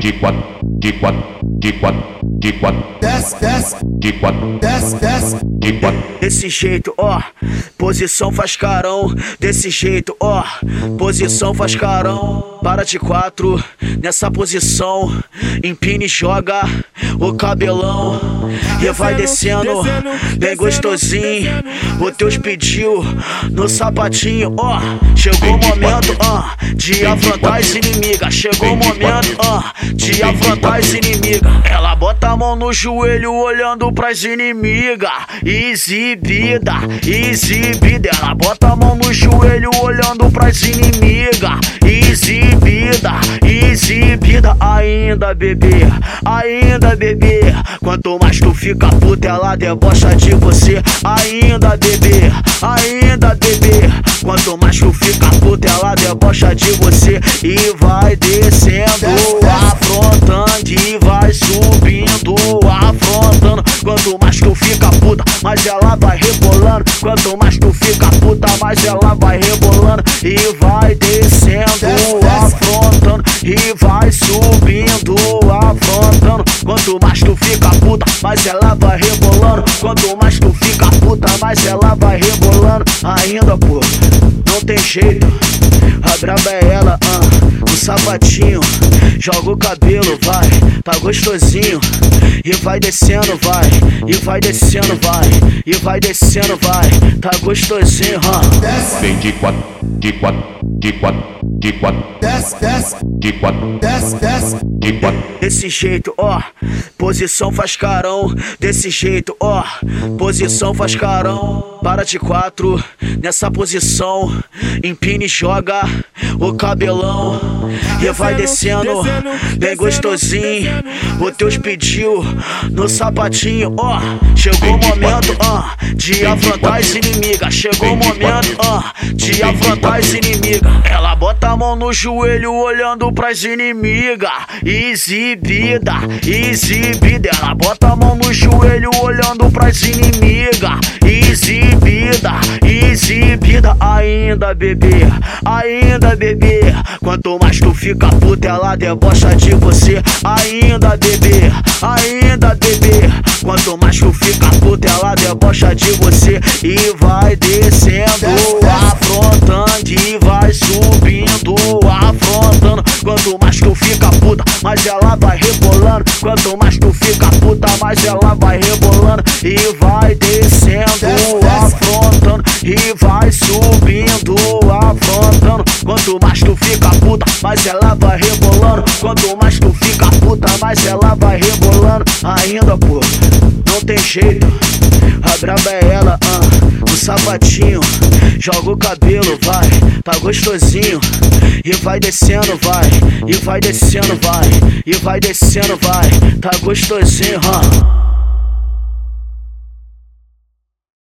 de quatro, de quatro, de quatro, de quatro, desce, desce, de quatro, desce, desce, de quatro. Desse jeito, ó, posição faz carão. Desse jeito, ó, posição faz carão. Para de quatro, nessa posição. Empine e joga o cabelão. E vai descendo, bem gostosinho. O teus pediu no sapatinho, ó. Chegou o momento, ó, de afrontar as inimigas. Chegou o momento, ó, de afrontar as inimigas. Ela bota a mão no joelho olhando pras inimigas. Exibida, exibida. Ela bota a mão no joelho olhando pras inimigas. Exibida, exibida. Ainda bebê, ainda bebê. Quanto mais tu fica puta, ela debocha de você. Ainda bebê, ainda bebê. Quanto mais tu fica puta, ela debocha de você. E vai descendo, afrontando. E vai subindo, afrontando. Quanto mais tu fica puta, mais ela vai rebolando. Quanto mais tu fica puta, mais ela vai rebolando. E vai descendo, afrontando. E vai subindo, afrontando. Quanto mais tu fica puta, mais ela vai rebolando. Quanto mais tu fica puta, mais ela vai rebolando. Ainda, pô, não tem jeito. A braba é ela, ah, no sapatinho. Joga o cabelo, vai, tá gostosinho. E vai descendo, vai, e vai descendo, vai, e vai descendo, vai, tá gostosinho, ah. Vem de quatro, de quatro, de quatro, de quatro, desce, desce, de quatro, desce, desce, de quatro. Desse jeito, ó, posição faz carão. Desse jeito, ó, posição faz carão. Para de quatro, nessa posição. Empine e joga o cabelão. E vai descendo, bem gostosinho. O teus pediu no sapatinho, ó. Chegou o momento, ó, de afrontar as inimigas. Chegou o momento, ó, de afrontar as inimigas. Ela bota a mão no joelho olhando pras inimigas. Exibida, exibida. Ela bota a mão no joelho olhando pras inimigas. Exibida, exibida. Ainda bebê, ainda bebê. Quanto mais tu fica puta, ela debocha de você. Ainda bebê, ainda bebê. Quanto mais tu fica puta, ela debocha de você. E vai descendo, afrontando. E vai subindo, afrontando. Quanto mais tu fica puta, mais ela vai rebolando. Quanto mais tu fica puta, mais ela vai rebolando. E vai descendo, afrontando. E vai subindo, afrontando. Quanto mais tu fica puta, mais ela vai rebolando. Quanto mais tu fica puta, mais ela vai rebolando. Ainda, pô, jeito. A braba é ela, ah, no sapatinho. Joga o cabelo, vai, tá gostosinho. E vai descendo, vai, e vai descendo, vai, e vai descendo, vai, tá gostosinho, ah.